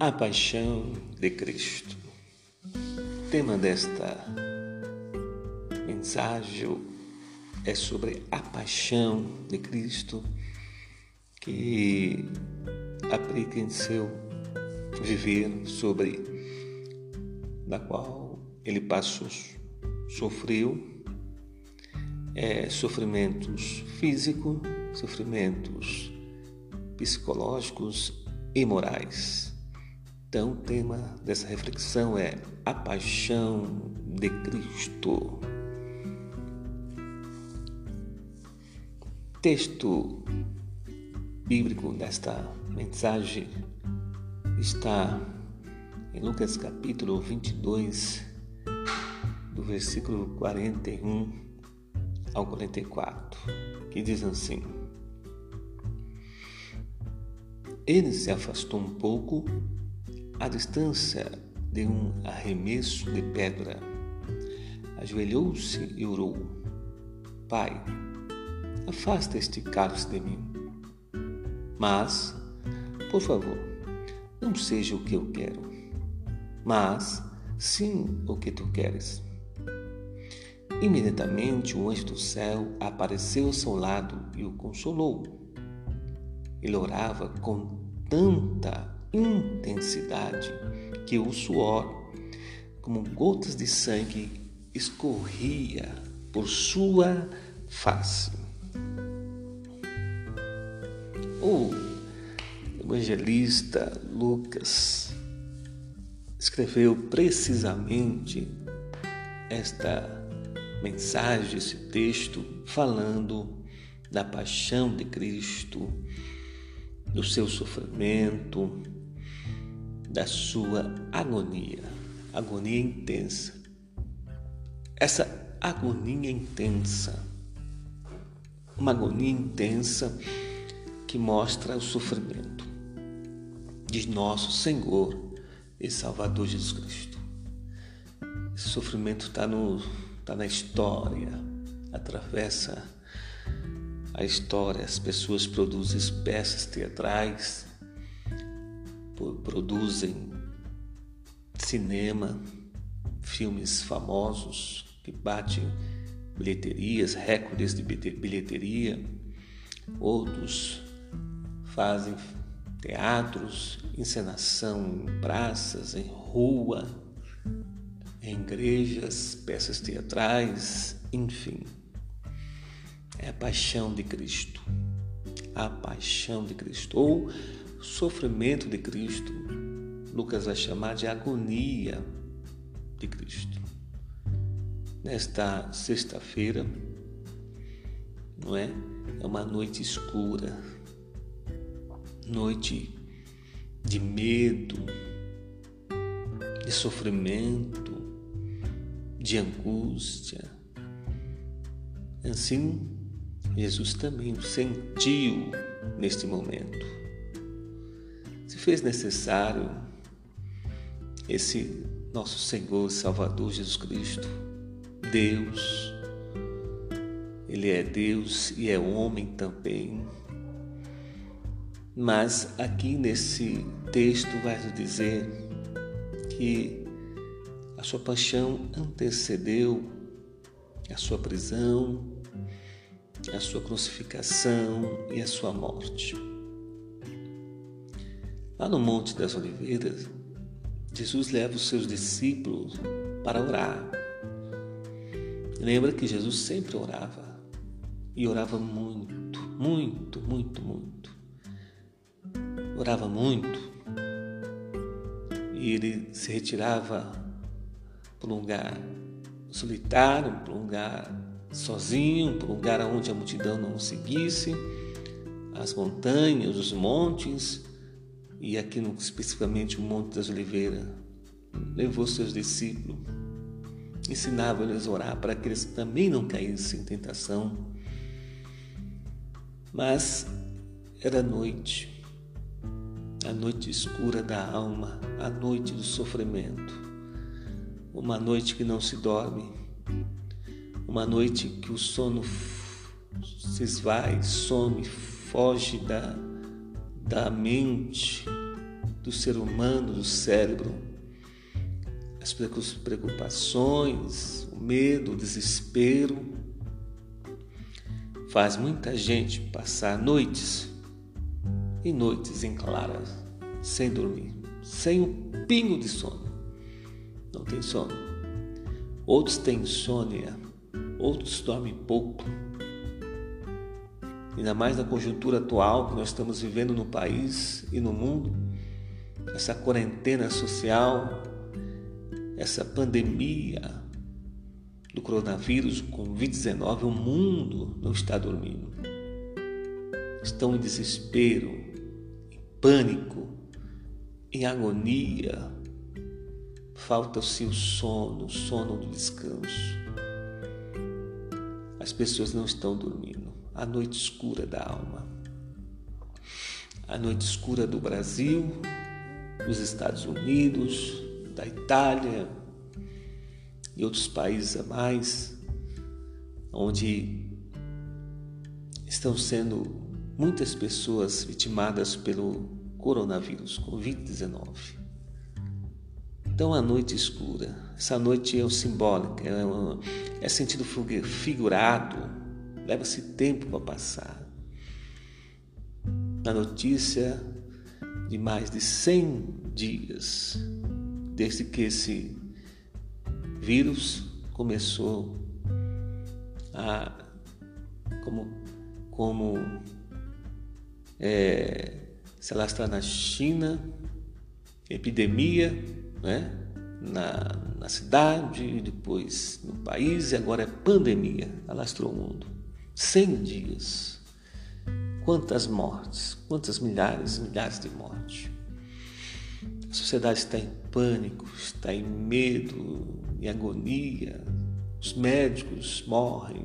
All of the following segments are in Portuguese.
A paixão de Cristo. O tema desta mensagem é sobre a paixão de Cristo que seu viver sobre da qual ele passou, sofreu é, sofrimentos físicos, sofrimentos psicológicos e morais. Então, o tema dessa reflexão é a paixão de Cristo. Texto bíblico desta mensagem está em Lucas capítulo 22, do versículo 41 ao 44, que diz assim: Ele se afastou um pouco à distância de um arremesso de pedra. Ajoelhou-se e orou: Pai, afasta este cálice de mim. Mas, por favor, não seja o que eu quero, mas sim o que tu queres. Imediatamente o anjo do céu apareceu ao seu lado e o consolou. Ele orava com tanta intensidade que o suor, como gotas de sangue, escorria por sua face. O evangelista Lucas escreveu precisamente esta mensagem, esse texto, falando da paixão de Cristo, do seu sofrimento, da sua agonia, agonia intensa. Essa agonia intensa, uma agonia intensa que mostra o sofrimento de nosso Senhor e Salvador Jesus Cristo. Esse sofrimento está está na história, atravessa a história. As pessoas produzem peças teatrais, produzem cinema, filmes famosos que batem bilheterias, recordes de bilheteria. Outros fazem teatros, encenação em praças, em rua, em igrejas, peças teatrais, enfim. É a paixão de Cristo. A paixão de Cristo. Ou sofrimento de Cristo. Lucas vai chamar de agonia de Cristo. Nesta sexta-feira, não é? É uma noite escura, noite de medo, de sofrimento, de angústia. Assim, Jesus também sentiu neste momento. Fez necessário esse nosso Senhor Salvador Jesus Cristo, Deus, Ele é Deus e é homem também. Mas aqui nesse texto vai nos dizer que a sua paixão antecedeu a sua prisão, a sua crucificação e a sua morte. Lá no Monte das Oliveiras, Jesus leva os seus discípulos para orar. Lembra que Jesus sempre orava e orava muito, muito, muito, muito. Orava muito e ele se retirava para um lugar solitário, para um lugar sozinho, para um lugar onde a multidão não o seguisse, as montanhas, os montes, e aqui no, especificamente o Monte das Oliveiras, levou seus discípulos, ensinava eles a orar para que eles também não caíssem em tentação. Mas era noite, a noite escura da alma, a noite do sofrimento uma noite que não se dorme, uma noite que o sono se esvai, some, foge da, da mente, do ser humano, do cérebro. As preocupações, o medo, o desespero, faz muita gente passar noites e noites em claras, sem dormir, sem um pingo de sono. Não tem sono. Outros têm insônia, outros dormem pouco. Ainda mais na conjuntura atual que nós estamos vivendo no país e no mundo, essa quarentena social, essa pandemia do coronavírus, Covid-19, o mundo não está dormindo. Estão em desespero, em pânico, em agonia. Falta-se o sono, o sono do descanso. As pessoas não estão dormindo. A noite escura da alma. A noite escura do Brasil, dos Estados Unidos, da Itália e outros países a mais, onde estão sendo muitas pessoas vitimadas pelo coronavírus, Covid-19. Então, a noite escura, essa noite é simbólica, é, um, é sentido figurado, leva-se tempo para passar. Na notícia de mais de 100 dias desde que esse vírus começou a como como é, se alastrar na China, epidemia, né? na, na cidade, depois no país e agora é pandemia, alastrou o mundo. 100 dias. Quantas mortes, quantas milhares e milhares de mortes. A sociedade está em pânico, está em medo, em agonia. Os médicos morrem,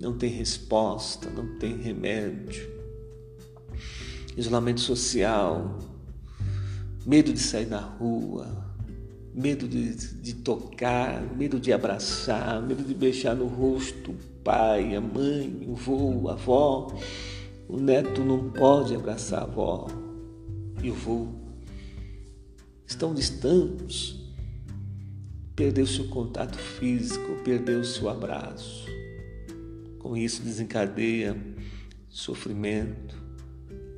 não tem resposta, não tem remédio. Isolamento social, medo de sair na rua, medo de, de, tocar, medo de abraçar, medo de beijar no rosto pai, a mãe, o vô, a avó. O neto não pode abraçar a avó e o vô. Estão distantes. Perdeu-se o contato físico, perdeu-se o abraço. Com isso desencadeia sofrimento,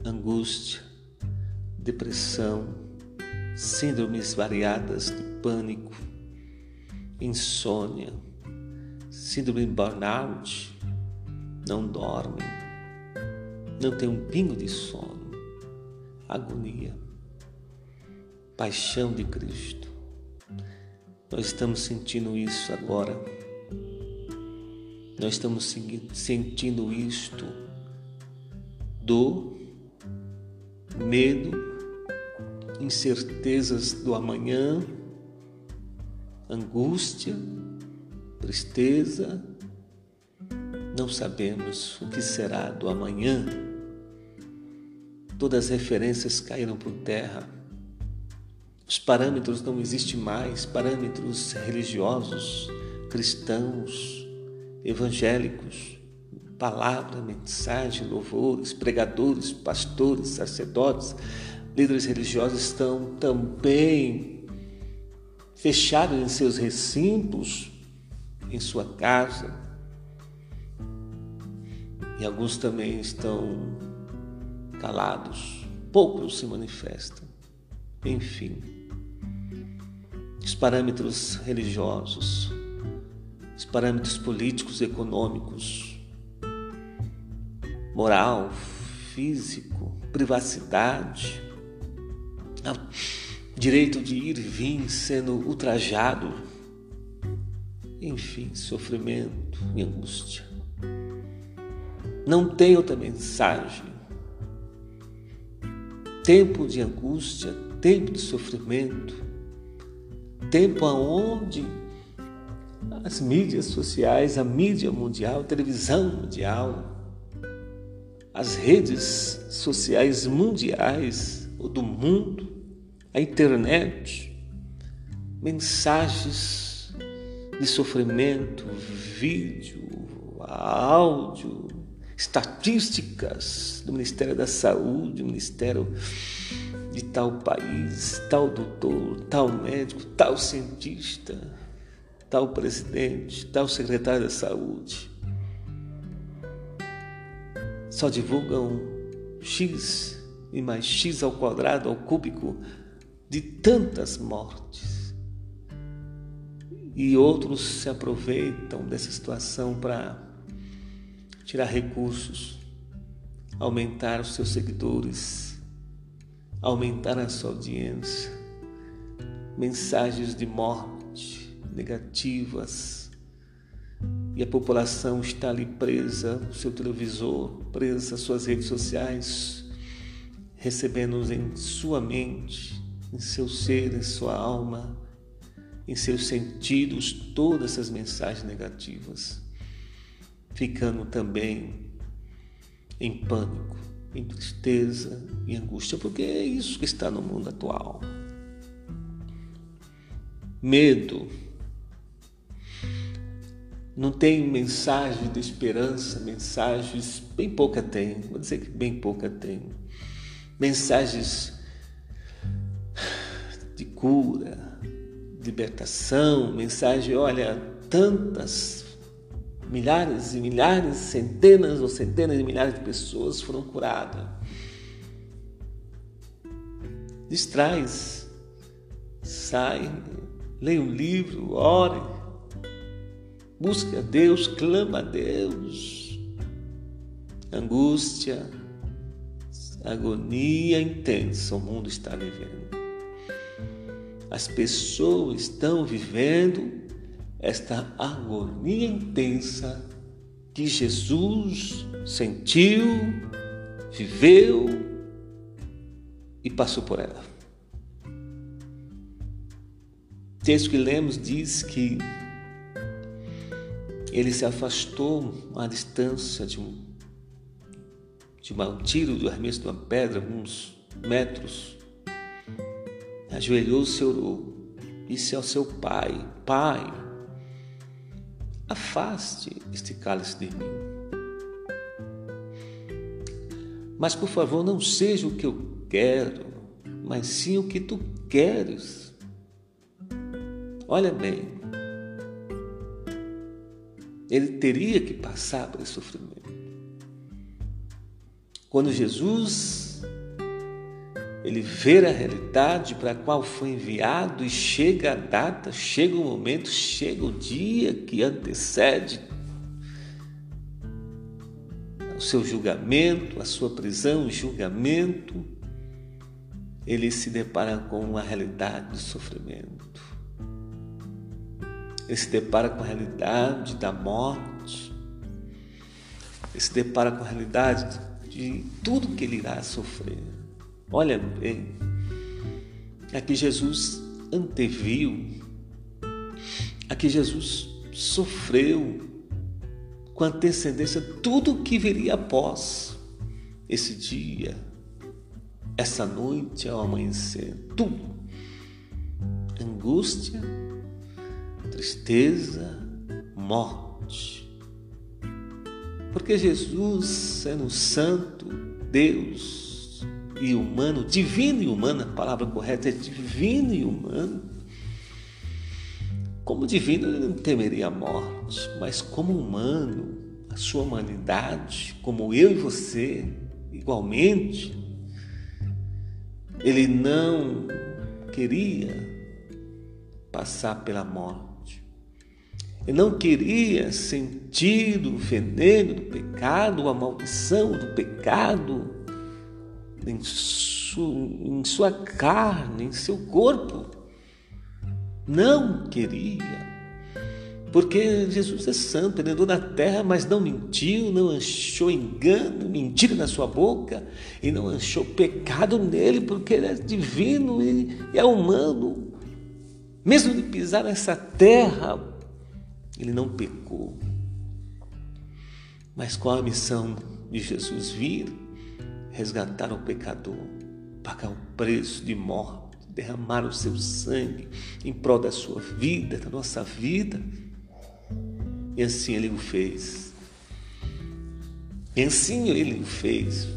angústia, depressão, síndromes variadas de pânico, insônia, síndrome burnout, não dormem, não tem um pingo de sono, agonia, paixão de Cristo. Nós estamos sentindo isso agora. Nós estamos sentindo isto do medo incertezas do amanhã, angústia, tristeza, não sabemos o que será do amanhã. Todas as referências caíram por terra. Os parâmetros não existem mais, parâmetros religiosos, cristãos, evangélicos, palavra, mensagem, louvores, pregadores, pastores, sacerdotes, líderes religiosos estão também fechados em seus recintos, em sua casa, e alguns também estão calados, poucos se manifestam. Enfim, os parâmetros religiosos, os parâmetros políticos, econômicos, moral, físico, privacidade, direito de ir e vir sendo ultrajado, enfim, sofrimento e angústia. Não tem outra mensagem. Tempo de angústia, tempo de sofrimento, tempo aonde as mídias sociais, a mídia mundial, a televisão mundial, as redes sociais mundiais ou do mundo a internet, mensagens de sofrimento, vídeo, áudio, estatísticas do Ministério da Saúde, do Ministério de tal país, tal doutor, tal médico, tal cientista, tal presidente, tal secretário da saúde. Só divulgam X e mais X ao quadrado, ao cúbico, de tantas mortes. E outros se aproveitam dessa situação para tirar recursos, aumentar os seus seguidores, aumentar a sua audiência. Mensagens de morte negativas. E a população está ali presa no seu televisor, presa às suas redes sociais, recebendo em sua mente, em seu ser, em sua alma, em seus sentidos, todas essas mensagens negativas ficando também em pânico, em tristeza e angústia, porque é isso que está no mundo atual. Medo. Não tem mensagem de esperança, mensagens, bem pouca tem, vou dizer que bem pouca tem. Mensagens de cura, libertação, mensagem, olha, tantas Milhares e milhares, centenas ou centenas de milhares de pessoas foram curadas. Distrais, sai, leia um livro, ore, busque a Deus, clama a Deus. Angústia, agonia intensa o mundo está vivendo. As pessoas estão vivendo esta agonia intensa que Jesus sentiu, viveu e passou por ela. O texto que lemos diz que ele se afastou à distância de um, de um tiro do arremesso de uma pedra, alguns metros, ajoelhou-se e orou, disse ao seu pai: Pai, afaste este cálice de mim. Mas por favor, não seja o que eu quero, mas sim o que tu queres. Olha bem, ele teria que passar por esse sofrimento. Quando Jesus ele vê a realidade para a qual foi enviado e chega a data, chega o momento, chega o dia que antecede o seu julgamento, a sua prisão e julgamento, ele se depara com uma realidade de sofrimento. Ele se depara com a realidade da morte. Ele se depara com a realidade de tudo que ele irá sofrer. Olha bem, aqui Jesus anteviu, aqui Jesus sofreu com antecedência tudo o que viria após esse dia, essa noite ao amanhecer, tudo. Angústia, tristeza, morte. Porque Jesus, sendo santo, Deus, e humano, divino e humano, a palavra correta é divino e humano. Como divino, ele não temeria a morte, mas como humano, a sua humanidade, como eu e você, igualmente, ele não queria passar pela morte. Ele não queria sentir o veneno do pecado, a maldição do pecado, em, su, em sua carne, em seu corpo. Não queria. Porque Jesus é santo, ele andou na terra, mas não mentiu, não achou engano, mentira na sua boca, e não achou pecado nele, porque ele é divino e é humano. Mesmo de pisar nessa terra, ele não pecou. Mas qual a missão de Jesus vir? Resgatar o pecador, pagar o preço de morte, derramar o seu sangue em prol da sua vida, da nossa vida. E assim ele o fez. E assim ele o fez.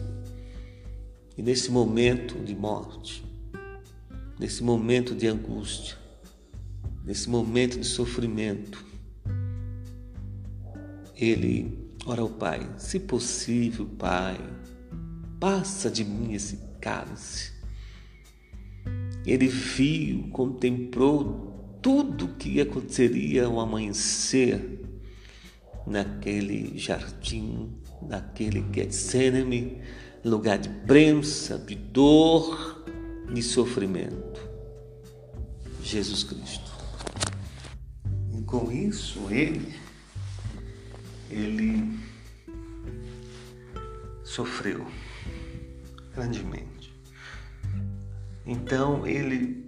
E nesse momento de morte, nesse momento de angústia, nesse momento de sofrimento, ele ora ao Pai: se possível, Pai, passa de mim esse cálice. Ele viu, contemplou tudo que aconteceria ao amanhecer naquele jardim, naquele Getsemane, lugar de prensa, de dor, de sofrimento. Jesus Cristo. E com isso, ele, ele sofreu grandemente. Então, ele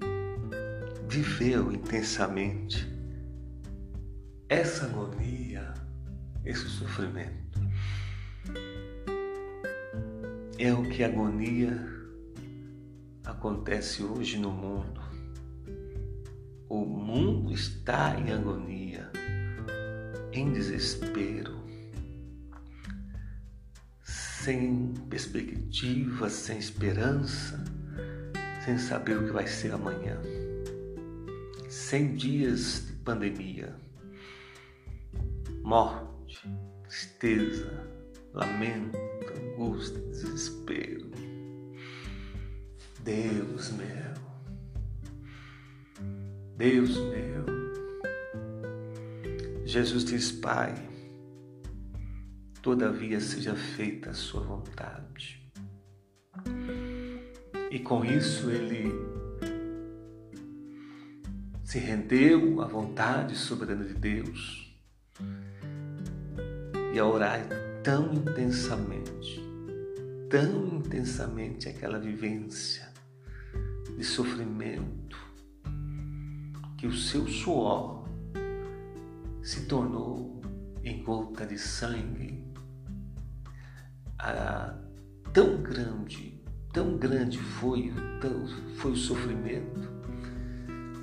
viveu intensamente essa agonia, esse sofrimento. É o que agonia acontece hoje no mundo. O mundo está em agonia, em desespero, sem perspectiva, sem esperança, sem saber o que vai ser amanhã. Cem dias de pandemia, morte, tristeza, lamento, angústia, desespero. Deus meu, Deus meu. Jesus diz, Pai, todavia seja feita a sua vontade. E com isso ele se rendeu à vontade soberana de Deus e a orar tão intensamente, tão intensamente aquela vivência de sofrimento, que o seu suor se tornou em gota de sangue. Ah, tão grande, tão grande foi, tão, foi o sofrimento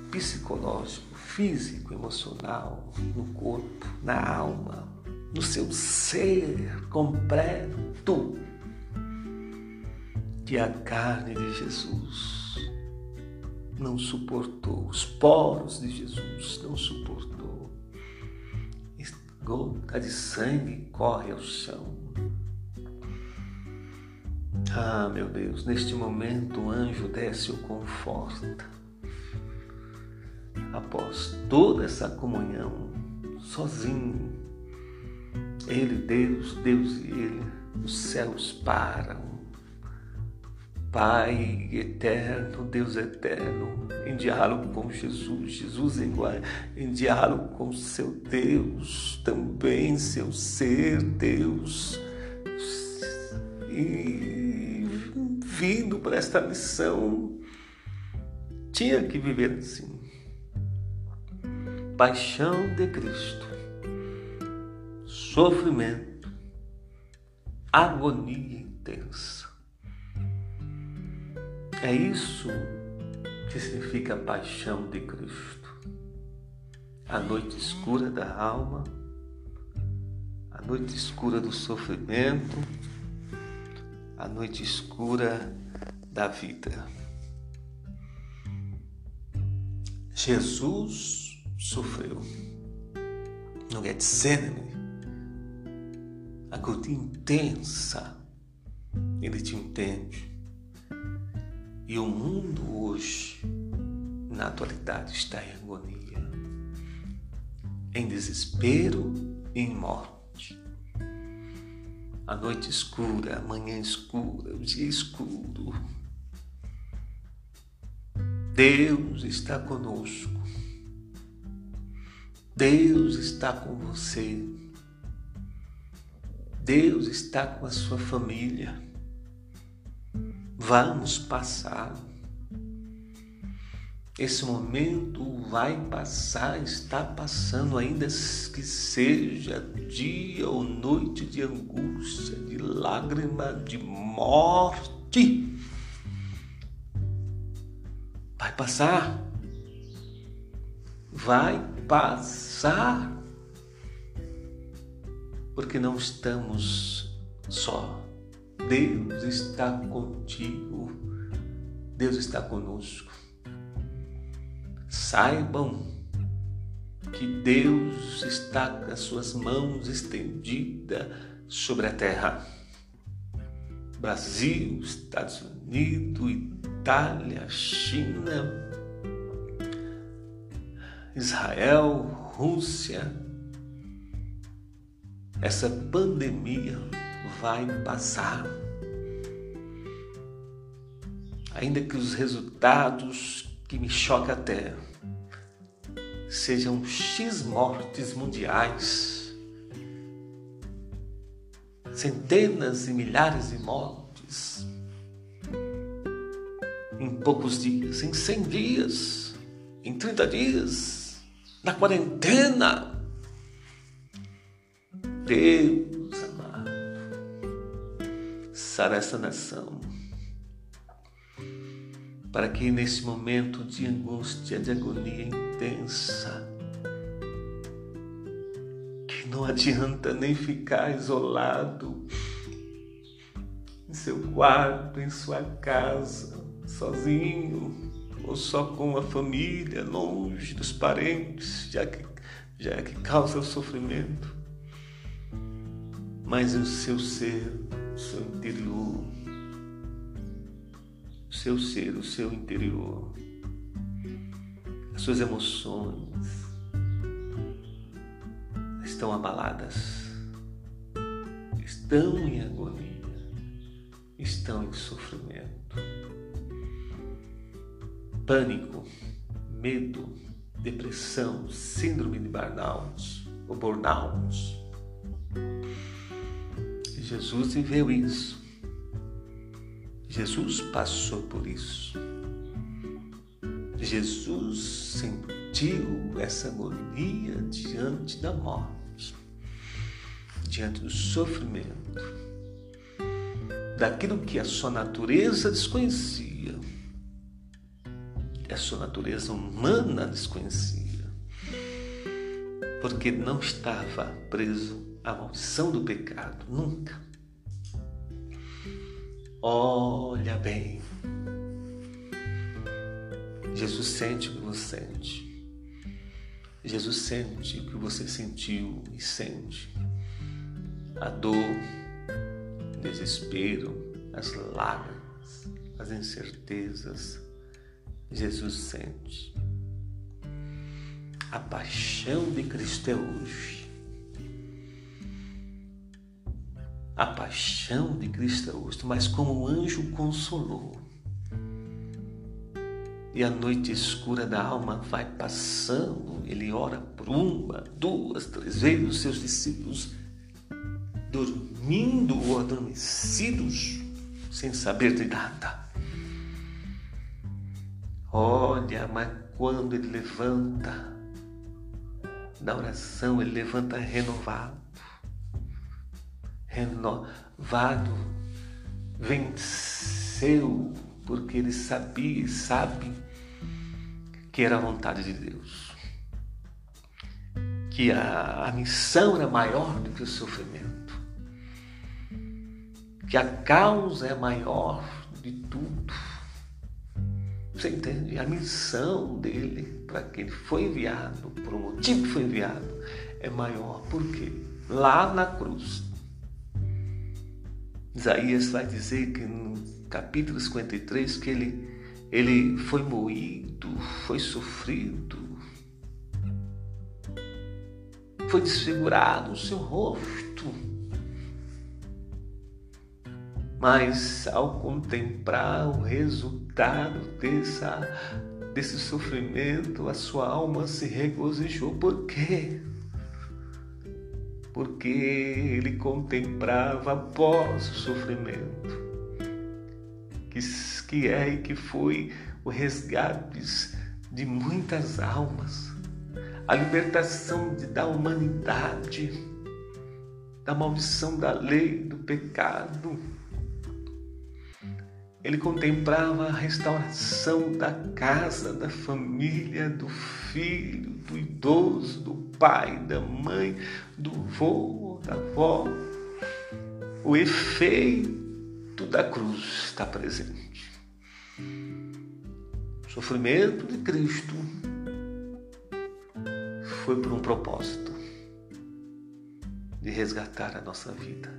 psicológico, físico, emocional, no corpo, na alma, no seu ser completo, que a carne de Jesus não suportou, os poros de Jesus não suportou. Gota de sangue corre ao chão. Ah, meu Deus, neste momento o anjo desce e o conforta. Após toda essa comunhão, sozinho, ele, Deus, Deus e ele, os céus param Pai eterno, Deus eterno, em diálogo com Jesus, Jesus em, em diálogo com seu Deus, também seu ser, Deus, e vindo para esta missão, tinha que viver assim. Paixão de Cristo, sofrimento, agonia intensa é isso que significa a paixão de Cristo. A noite escura da alma, a noite escura do sofrimento, a noite escura da vida. Jesus sofreu no Getsemane, a agonia intensa, ele te entende. E o mundo hoje, na atualidade, está em agonia, em desespero e em morte. A noite escura, a manhã escura, o dia escuro. Deus está conosco. Deus está com você. Deus está com a sua família. Vamos passar. Esse momento vai passar, está passando, ainda que seja dia ou noite de angústia, de lágrima, de morte. Vai passar. Vai passar. Porque não estamos só Deus está contigo, Deus está conosco. Saibam que Deus está com as suas mãos estendidas sobre a terra. Brasil, Estados Unidos, Itália, China, Israel, Rússia. Essa pandemia vai passar. Ainda que os resultados que me chocam até sejam X mortes mundiais, centenas e milhares de mortes em poucos dias, em 100 dias, em 30 dias, na quarentena. Deus amado, sara essa nação para que nesse momento de angústia, de agonia intensa, que não adianta nem ficar isolado em seu quarto, em sua casa, sozinho ou só com a família, longe dos parentes, já que, já que causa o sofrimento, mas o seu ser, o seu interior, o seu ser, o seu interior, as suas emoções estão abaladas, estão em agonia, estão em sofrimento. Pânico, medo, depressão, síndrome de burnout ou burnout. Jesus viveu isso. Jesus passou por isso. Jesus sentiu essa agonia diante da morte, diante do sofrimento, daquilo que a sua natureza desconhecia, a sua natureza humana desconhecia, porque não estava preso à maldição do pecado, nunca. Olha bem. Jesus sente o que você sente. Jesus sente o que você sentiu e sente. A dor, o desespero, as lágrimas, as incertezas. Jesus sente. A paixão de Cristo é hoje. A paixão de Cristo Augusto, mas como o anjo consolou. E a noite escura da alma vai passando, ele ora por uma, duas, três vezes, os seus discípulos dormindo ou adormecidos, sem saber de nada. Olha, mas quando ele levanta da oração, ele levanta renovado renovado, venceu, porque ele sabia e sabe que era a vontade de Deus. Que a, a missão era maior do que o sofrimento. Que a causa é maior de tudo. Você entende? A missão dele, para que ele foi enviado, por um motivo que foi enviado, é maior. Por quê? Lá na cruz, Isaías vai dizer que no capítulo 53 que ele, ele foi moído, foi sofrido, foi desfigurado o seu rosto. Mas ao contemplar o resultado dessa, desse sofrimento, a sua alma se regozijou. Por quê? Porque ele contemplava após o sofrimento, que, que é e que foi o resgate de muitas almas, a libertação de, da humanidade, da maldição da lei, do pecado. Ele contemplava a restauração da casa, da família, do filho, do idoso, do pai, da mãe, do vô, da avó. O efeito da cruz está presente. O sofrimento de Cristo foi por um propósito de resgatar a nossa vida,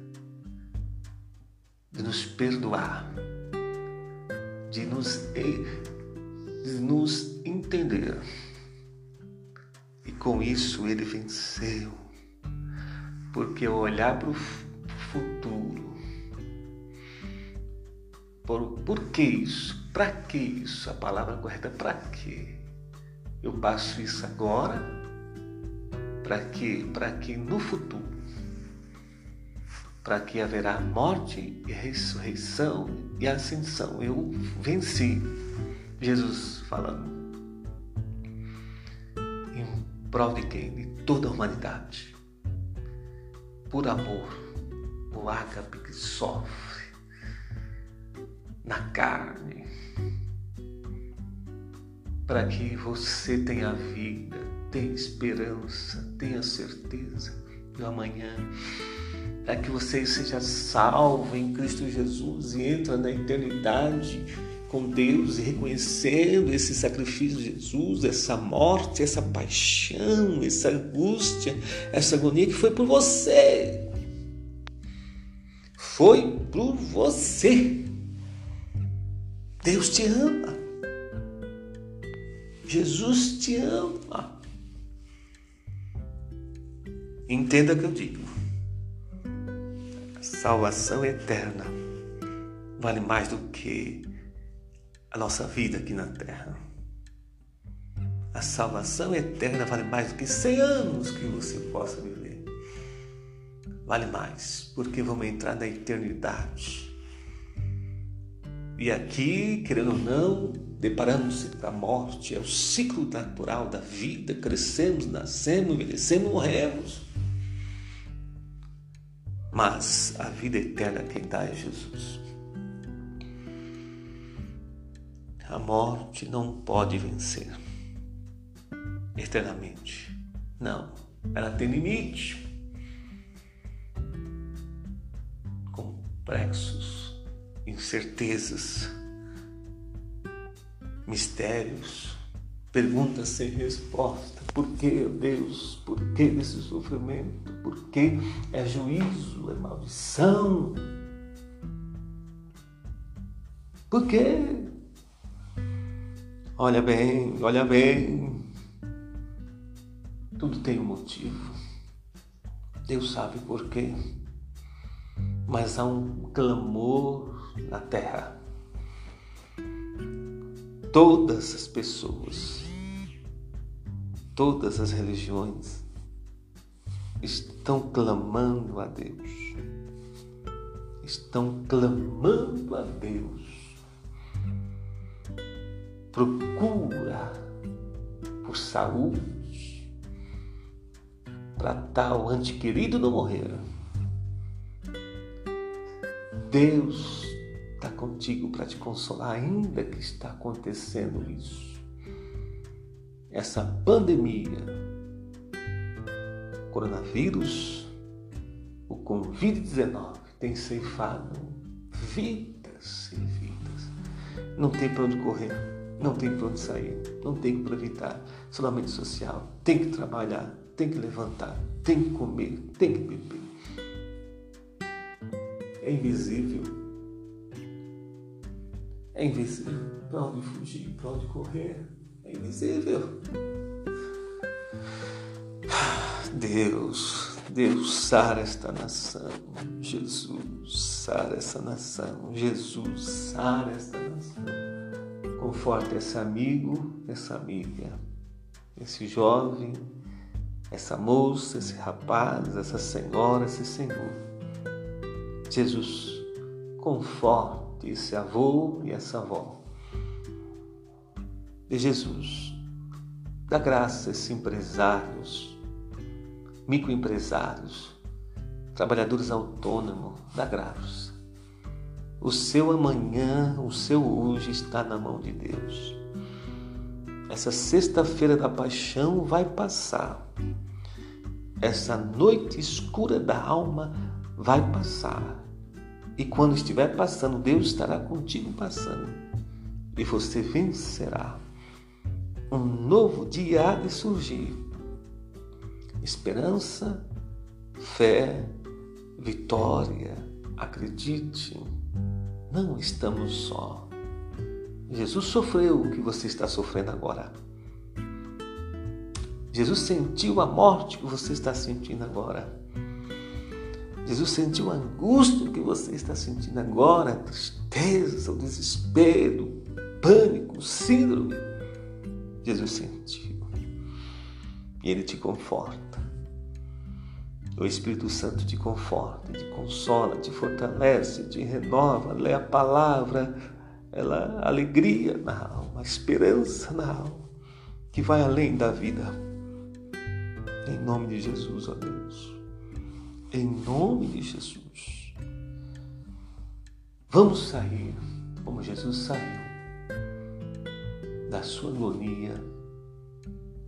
de nos perdoar, de nos, de nos entender. E com isso ele venceu, porque olhar para o futuro, por, por que isso? Para que isso? A palavra correta, para que? Eu passo isso agora, para que? Para que no futuro para que haverá morte e ressurreição e ascensão. Eu venci. Jesus falando. Prol de quem? De toda a humanidade. Por amor, o ágape que sofre na carne, para que você tenha vida, tenha esperança, tenha certeza do amanhã para que você seja salvo em Cristo Jesus e entra na eternidade com Deus e reconhecendo esse sacrifício de Jesus, essa morte, essa paixão, essa angústia, essa agonia que foi por você. Foi por você. Deus te ama. Jesus te ama. Entenda o que eu digo salvação eterna vale mais do que a nossa vida aqui na terra. A salvação eterna vale mais do que 100 anos que você possa viver. Vale mais, porque vamos entrar na eternidade. E aqui, querendo ou não, deparamos-se com a morte, é o ciclo natural da vida. Crescemos, nascemos, envelhecemos, morremos. Mas a vida eterna quem dá é Jesus. A morte não pode vencer eternamente. Não, ela tem limite. Complexos, incertezas, mistérios, perguntas sem resposta. Por que, Deus? Por que desse sofrimento? Por que é juízo, é maldição? Por quê? Olha bem, olha bem. Tudo tem um motivo. Deus sabe por quê. Mas há um clamor na terra. Todas as pessoas todas as religiões estão clamando a Deus. Estão clamando a Deus. Procura por saúde para tal antequerido não morrer. Deus está contigo para te consolar, ainda que está acontecendo isso essa pandemia, coronavírus, o Covid-19 tem ceifado vidas e vidas. Não tem para onde correr, não tem para onde sair, não tem para evitar isolamento social. Tem que trabalhar, tem que levantar, tem que comer, tem que beber. É invisível. É invisível. Para onde fugir, para onde correr é invisível. Deus, Deus, sara esta nação. Jesus, sara essa nação. Jesus, sara esta nação. Conforta esse amigo, essa amiga, esse jovem, essa moça, esse rapaz, essa senhora, esse senhor. Jesus, conforte esse avô e essa avó de Jesus. Dá graça a esses empresários, microempresários, trabalhadores autônomos, dá graça. O seu amanhã, o seu hoje está na mão de Deus. Essa sexta-feira da paixão vai passar. Essa noite escura da alma vai passar. E quando estiver passando, Deus estará contigo passando. E você vencerá um novo dia há de surgir. esperança, fé, vitória. Acredite, não estamos só. Jesus sofreu o que você está sofrendo agora. Jesus sentiu a morte que você está sentindo agora. Jesus sentiu a angústia que você está sentindo agora, a tristeza, o desespero, o pânico, o síndrome. Jesus sentiu. E Ele te conforta. O Espírito Santo te conforta, te consola, te fortalece, te renova, lê a palavra, ela alegria na alma, esperança na alma, que vai além da vida. Em nome de Jesus, ó Deus. Em nome de Jesus. Vamos sair como Jesus saiu da sua agonia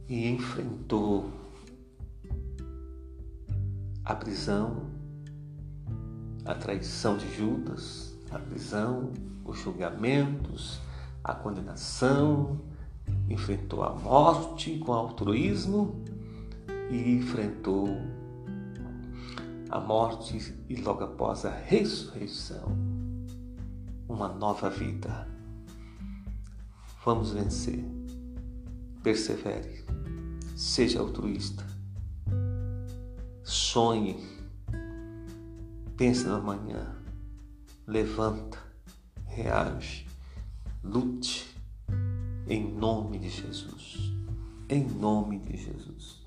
e enfrentou a prisão, a traição de Judas, a prisão, os julgamentos, a condenação, enfrentou a morte com altruísmo e enfrentou a morte e logo após a ressurreição, uma nova vida. Vamos vencer. Persevere. Seja altruísta. Sonhe. Pense no amanhã. Levanta. Reage. Lute. Em nome de Jesus. Em nome de Jesus.